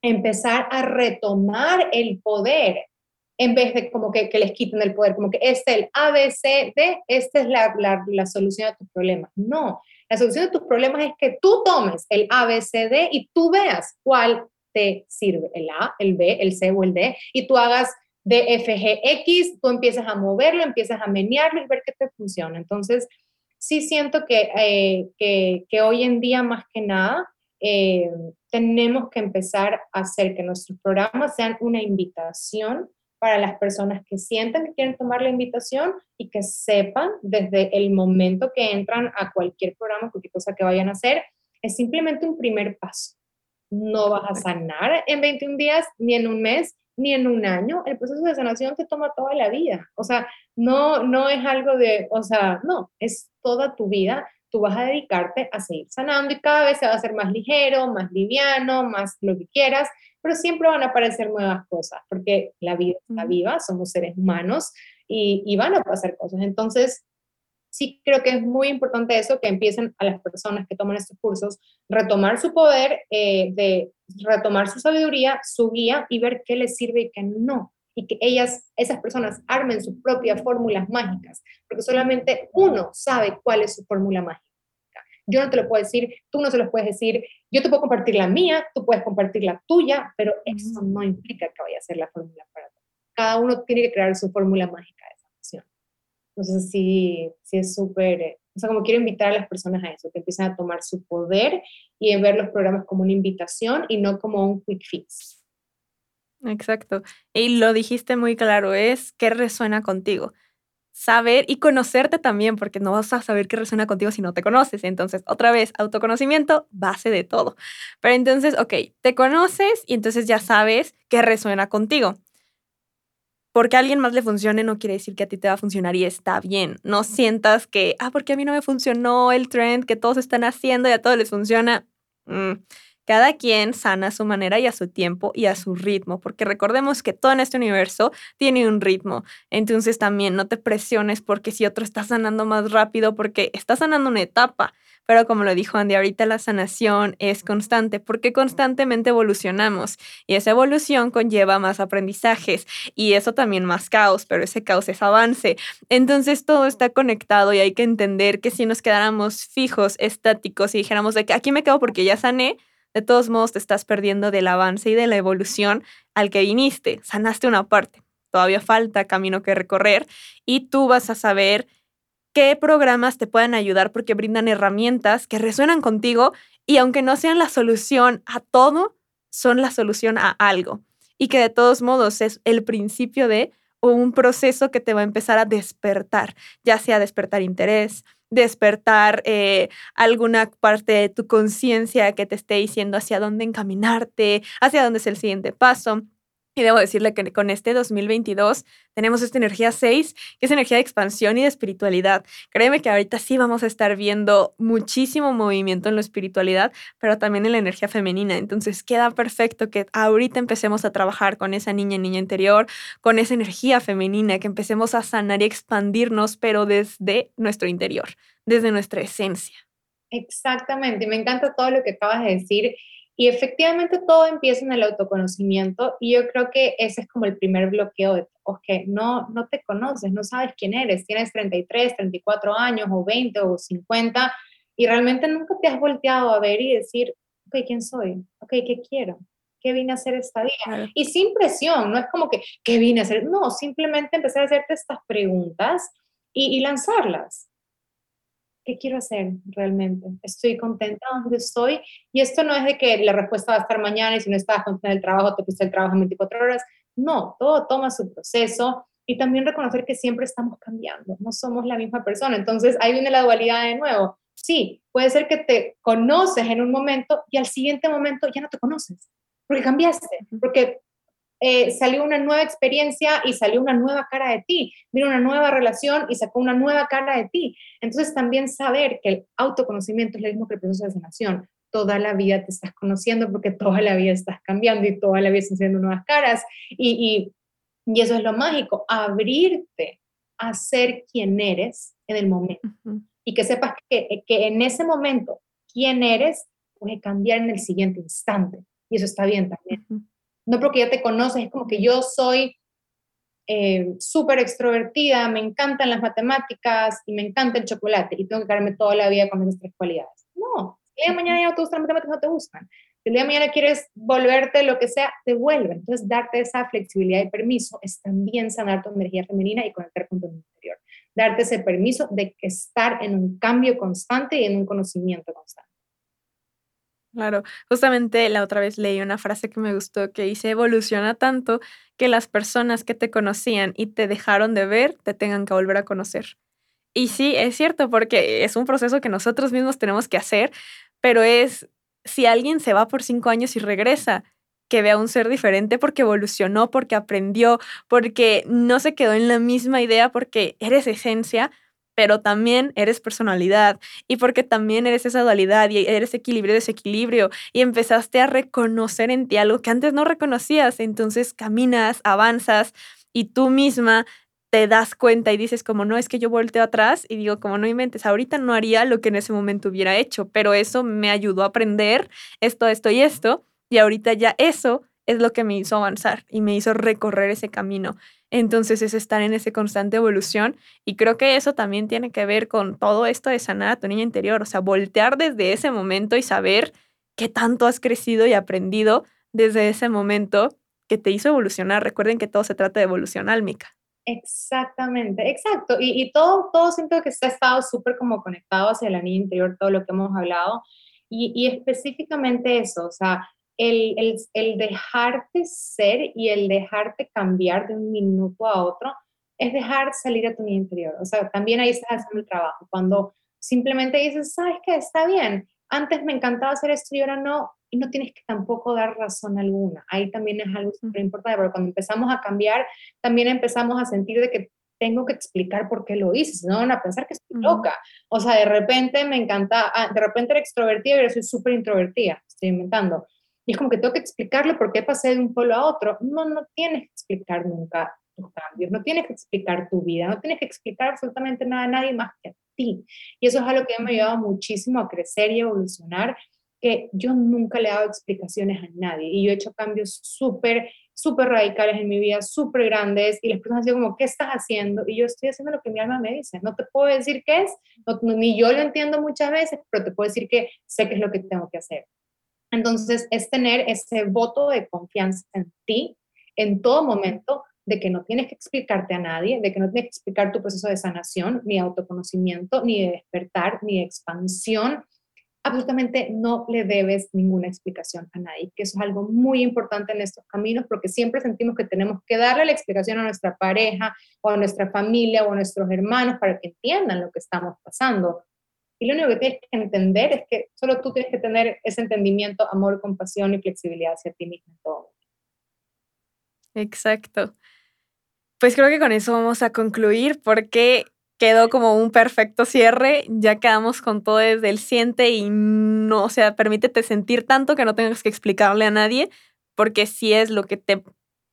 empezar a retomar el poder en vez de como que, les quiten el poder, como que este es el ABCD, esta es la, la, la, solución a tus problemas. No, la solución a tus problemas es que tú tomes el ABCD y tú veas cuál te sirve, el A, el B, el C o el D, y tú hagas de FGX, tú empiezas a moverlo, empiezas a menearlo y ver qué te funciona. Entonces, sí siento que, eh, que, que hoy en día más que nada eh, tenemos que empezar a hacer que nuestros programas sean una invitación para las personas que sientan que quieren tomar la invitación y que sepan desde el momento que entran a cualquier programa, cualquier cosa que vayan a hacer, es simplemente un primer paso. No vas a sanar en 21 días, ni en un mes, ni en un año. El proceso de sanación te toma toda la vida. O sea, no, no es algo de, o sea, no, es toda tu vida. Tú vas a dedicarte a seguir sanando y cada vez se va a hacer más ligero, más liviano, más lo que quieras, pero siempre van a aparecer nuevas cosas, porque la vida está viva, somos seres humanos y, y van a pasar cosas. Entonces, sí creo que es muy importante eso, que empiecen a las personas que toman estos cursos, retomar su poder, eh, de retomar su sabiduría, su guía y ver qué les sirve y qué no. Y que ellas, esas personas, armen sus propias fórmulas mágicas, porque solamente uno sabe cuál es su fórmula mágica. Yo no te lo puedo decir, tú no se los puedes decir, yo te puedo compartir la mía, tú puedes compartir la tuya, pero eso no implica que vaya a ser la fórmula para todos. Cada uno tiene que crear su fórmula mágica de sanación. Entonces sí, sí es súper, o sea, como quiero invitar a las personas a eso, que empiecen a tomar su poder y ver los programas como una invitación y no como un quick fix. Exacto. Y lo dijiste muy claro, es qué resuena contigo. Saber y conocerte también, porque no vas a saber qué resuena contigo si no te conoces. Entonces, otra vez, autoconocimiento, base de todo. Pero entonces, ok, te conoces y entonces ya sabes qué resuena contigo. Porque a alguien más le funcione no quiere decir que a ti te va a funcionar y está bien. No sientas que, ah, porque a mí no me funcionó el trend que todos están haciendo y a todos les funciona. Mm, cada quien sana a su manera y a su tiempo y a su ritmo, porque recordemos que todo en este universo tiene un ritmo. Entonces también no te presiones porque si otro está sanando más rápido, porque está sanando una etapa. Pero como lo dijo Andy, ahorita la sanación es constante porque constantemente evolucionamos y esa evolución conlleva más aprendizajes y eso también más caos, pero ese caos es avance. Entonces todo está conectado y hay que entender que si nos quedáramos fijos, estáticos y dijéramos de que aquí me quedo porque ya sané, de todos modos te estás perdiendo del avance y de la evolución al que viniste. Sanaste una parte, todavía falta camino que recorrer y tú vas a saber qué programas te pueden ayudar porque brindan herramientas que resuenan contigo y aunque no sean la solución a todo, son la solución a algo. Y que de todos modos es el principio de un proceso que te va a empezar a despertar, ya sea despertar interés, despertar eh, alguna parte de tu conciencia que te esté diciendo hacia dónde encaminarte, hacia dónde es el siguiente paso. Y debo decirle que con este 2022 tenemos esta energía 6, que es energía de expansión y de espiritualidad. Créeme que ahorita sí vamos a estar viendo muchísimo movimiento en la espiritualidad, pero también en la energía femenina. Entonces queda perfecto que ahorita empecemos a trabajar con esa niña, niña interior, con esa energía femenina, que empecemos a sanar y expandirnos, pero desde nuestro interior, desde nuestra esencia. Exactamente, me encanta todo lo que acabas de decir y efectivamente todo empieza en el autoconocimiento y yo creo que ese es como el primer bloqueo de todos, que no, no te conoces, no sabes quién eres, tienes 33, 34 años o 20 o 50 y realmente nunca te has volteado a ver y decir, ok, ¿quién soy? Ok, ¿qué quiero? ¿Qué vine a hacer esta vida? Y sin presión, no es como que, ¿qué vine a hacer? No, simplemente empezar a hacerte estas preguntas y, y lanzarlas. ¿Qué quiero hacer realmente? ¿Estoy contenta donde estoy? Y esto no es de que la respuesta va a estar mañana y si no estás contenta en el trabajo, te puse el trabajo en 24 horas. No, todo toma su proceso y también reconocer que siempre estamos cambiando, no somos la misma persona. Entonces ahí viene la dualidad de nuevo. Sí, puede ser que te conoces en un momento y al siguiente momento ya no te conoces, porque cambiaste, porque eh, salió una nueva experiencia y salió una nueva cara de ti, vino una nueva relación y sacó una nueva cara de ti. Entonces también saber que el autoconocimiento es lo mismo que el proceso de sanación. Toda la vida te estás conociendo porque toda la vida estás cambiando y toda la vida estás haciendo nuevas caras. Y, y, eso es lo mágico, abrirte a ser quien eres en el momento. Y que sepas que, que en ese momento, quién eres puede cambiar en el siguiente instante. Y eso está bien también no porque ya te conoces, es como que yo soy eh, súper extrovertida, me encantan las matemáticas y me encanta el chocolate y tengo que quedarme toda la vida con esas tres cualidades. No, si el día de mañana ya no te gustan las matemáticas, no te gustan. Si el día de mañana quieres volverte lo que sea, te vuelve. Entonces, darte esa flexibilidad y permiso es también sanar tu energía femenina y conectar con tu interior. Darte ese permiso de estar en un cambio constante y en un conocimiento constante. Claro, justamente la otra vez leí una frase que me gustó que dice, evoluciona tanto que las personas que te conocían y te dejaron de ver te tengan que volver a conocer. Y sí, es cierto, porque es un proceso que nosotros mismos tenemos que hacer, pero es si alguien se va por cinco años y regresa, que vea un ser diferente porque evolucionó, porque aprendió, porque no se quedó en la misma idea, porque eres esencia, pero también eres personalidad y porque también eres esa dualidad y eres equilibrio, desequilibrio y empezaste a reconocer en ti algo que antes no reconocías, entonces caminas, avanzas y tú misma te das cuenta y dices como no, es que yo volteo atrás y digo como no inventes, ahorita no haría lo que en ese momento hubiera hecho, pero eso me ayudó a aprender esto, esto y esto y ahorita ya eso es lo que me hizo avanzar y me hizo recorrer ese camino. Entonces es estar en esa constante evolución y creo que eso también tiene que ver con todo esto de sanar a tu niña interior, o sea, voltear desde ese momento y saber qué tanto has crecido y aprendido desde ese momento que te hizo evolucionar. Recuerden que todo se trata de evolución álmica. Exactamente, exacto. Y, todo, todo siento que se ha estado súper como conectado hacia la niña interior, todo lo que hemos hablado. Y, y específicamente eso, o sea, el, el, el, dejarte ser y el dejarte cambiar de un minuto a otro es dejar salir a tu interior. O sea, también ahí estás haciendo el trabajo. Cuando simplemente dices, ¿sabes qué? Está bien. Antes me encantaba hacer esto y ahora no. Y no tienes que tampoco dar razón alguna. Ahí también es algo súper importante, pero cuando empezamos a cambiar, también empezamos a sentir de que tengo que explicar por qué lo hice, no van a pensar que estoy loca. O sea, de repente me encanta, ah, de repente era extrovertida y ahora soy súper introvertida, estoy inventando. Y es como que tengo que explicarle por qué pasé de un polo a otro. No, no tienes que explicar nunca tus cambios, no tienes que explicar tu vida, no tienes que explicar absolutamente nada a nadie más que a ti. Y eso es algo que me ha ayudado muchísimo a crecer y evolucionar, que yo nunca le he dado explicaciones a nadie. Y yo he hecho cambios súper, súper radicales en mi vida, súper grandes, y las personas dicen como, ¿qué estás haciendo? Y yo estoy haciendo lo que mi alma me dice. No te puedo decir qué es, ni yo lo entiendo muchas veces, pero te puedo decir que sé qué es lo que tengo que hacer. Entonces, es tener ese voto de confianza en ti en todo momento, de que no tienes que explicarte a nadie, de que no tienes que explicar tu proceso de sanación, ni autoconocimiento, ni de despertar, ni de expansión. Absolutamente no le debes ninguna explicación a nadie, que eso es algo muy importante en estos caminos, porque siempre sentimos que tenemos que darle la explicación a nuestra pareja o a nuestra familia o a nuestros hermanos para que entiendan lo que estamos pasando. Y lo único que tienes que entender es que solo tú tienes que tener ese entendimiento, amor, compasión y flexibilidad hacia ti mismo en todo. Exacto. Pues creo que con eso vamos a concluir porque quedó como un perfecto cierre. Ya quedamos con todo desde el siente y no, o sea, permítete sentir tanto que no tengas que explicarle a nadie, porque si es lo que te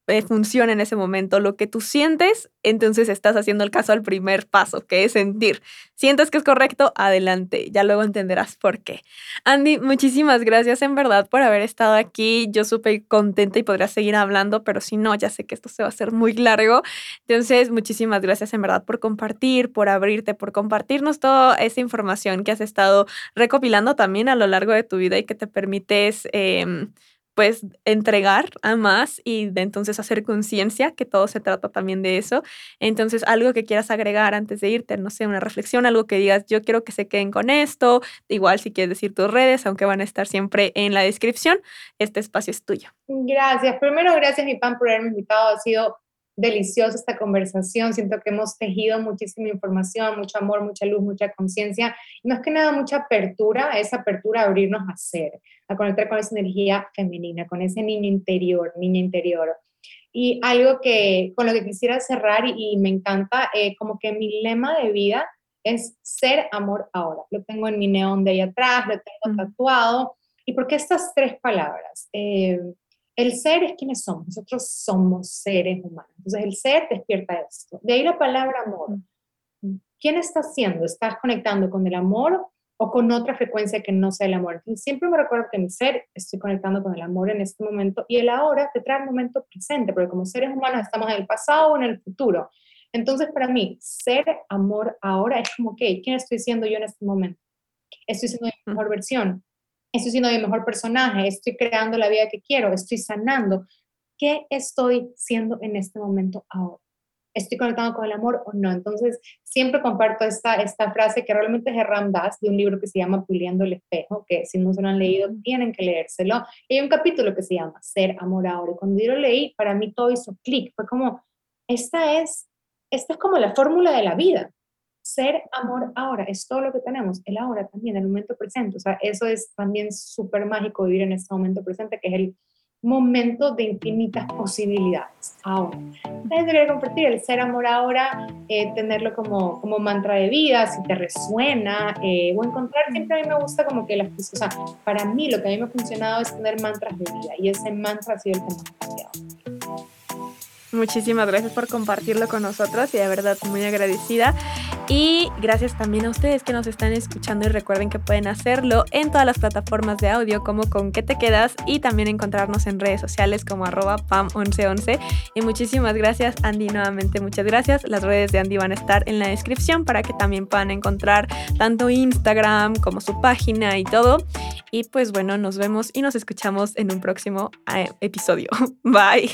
eh, funciona en ese momento, lo que tú sientes, entonces estás haciendo el caso al primer paso, que es sentir. Sientes que es correcto, adelante, ya luego entenderás por qué. Andy, muchísimas gracias en verdad por haber estado aquí. Yo súper contenta y podría seguir hablando, pero si no, ya sé que esto se va a hacer muy largo. Entonces, muchísimas gracias en verdad por compartir, por abrirte, por compartirnos toda esa información que has estado recopilando también a lo largo de tu vida y que te permites... Em, pues entregar a más y de entonces hacer conciencia, que todo se trata también de eso. Entonces, algo que quieras agregar antes de irte, no sé, una reflexión, algo que digas, yo quiero que se queden con esto, igual si quieres decir tus redes, aunque van a estar siempre en la descripción, este espacio es tuyo. Gracias. Primero, gracias mi pan por haberme invitado. Ha sido deliciosa esta conversación. Siento que hemos tejido muchísima información, mucho amor, mucha luz, mucha conciencia. Y más que nada, mucha apertura, esa apertura a abrirnos a ser a conectar con esa energía femenina, con ese niño interior, niña interior. Y algo que con lo que quisiera cerrar y, me encanta, eh, como que mi lema de vida es ser amor ahora. Lo tengo en mi neón de ahí atrás, lo tengo tatuado. ¿Y por qué estas tres palabras? Eh, el ser es quienes somos, nosotros somos seres humanos. Entonces el ser despierta esto. De ahí la palabra amor. ¿Quién estás haciendo? ¿Estás conectando con el amor o con otra frecuencia que no sea el amor. Entonces, siempre me recuerdo que mi ser estoy conectando con el amor en este momento y el ahora te trae el momento presente, porque como seres humanos estamos en el pasado o en el futuro. Entonces, para mí, ser amor ahora es como, ok, ¿quién estoy siendo yo en este momento? Estoy siendo mi mejor versión, estoy siendo mi mejor personaje, estoy creando la vida que quiero, estoy sanando. ¿Qué estoy siendo en este momento ahora? estoy conectado con el amor o no. Entonces, siempre comparto esta, esta frase que realmente es de Ram de un libro que se llama Puliendo el espejo, que si no se lo han leído, tienen que leérselo. Y hay un capítulo que se llama Ser, Amor, Ahora. Y cuando yo lo leí, para mí todo hizo clic. Fue como, esta es, esta es como la fórmula de la vida. Ser, amor, ahora. Es todo lo que tenemos. El ahora también, el momento presente. O sea, eso es también súper mágico vivir en este momento presente, que es el momento de infinitas posibilidades. Ahora, entonces debería compartir el ser amor ahora, eh, tenerlo como, como mantra de vida, si te resuena, eh, o encontrar, siempre a mí me gusta como que las cosas, o sea, para mí lo que a mí me ha funcionado es tener mantras de vida, y ese mantra ha sido el que me ha funcionado. Muchísimas gracias por compartirlo con nosotros y de verdad muy agradecida. Y gracias también a ustedes que nos están escuchando y recuerden que pueden hacerlo en todas las plataformas de audio como con qué te quedas y también encontrarnos en redes sociales como arroba pam1111. Y muchísimas gracias Andy nuevamente, muchas gracias. Las redes de Andy van a estar en la descripción para que también puedan encontrar tanto Instagram como su página y todo. Y pues bueno, nos vemos y nos escuchamos en un próximo eh, episodio. (laughs) Bye.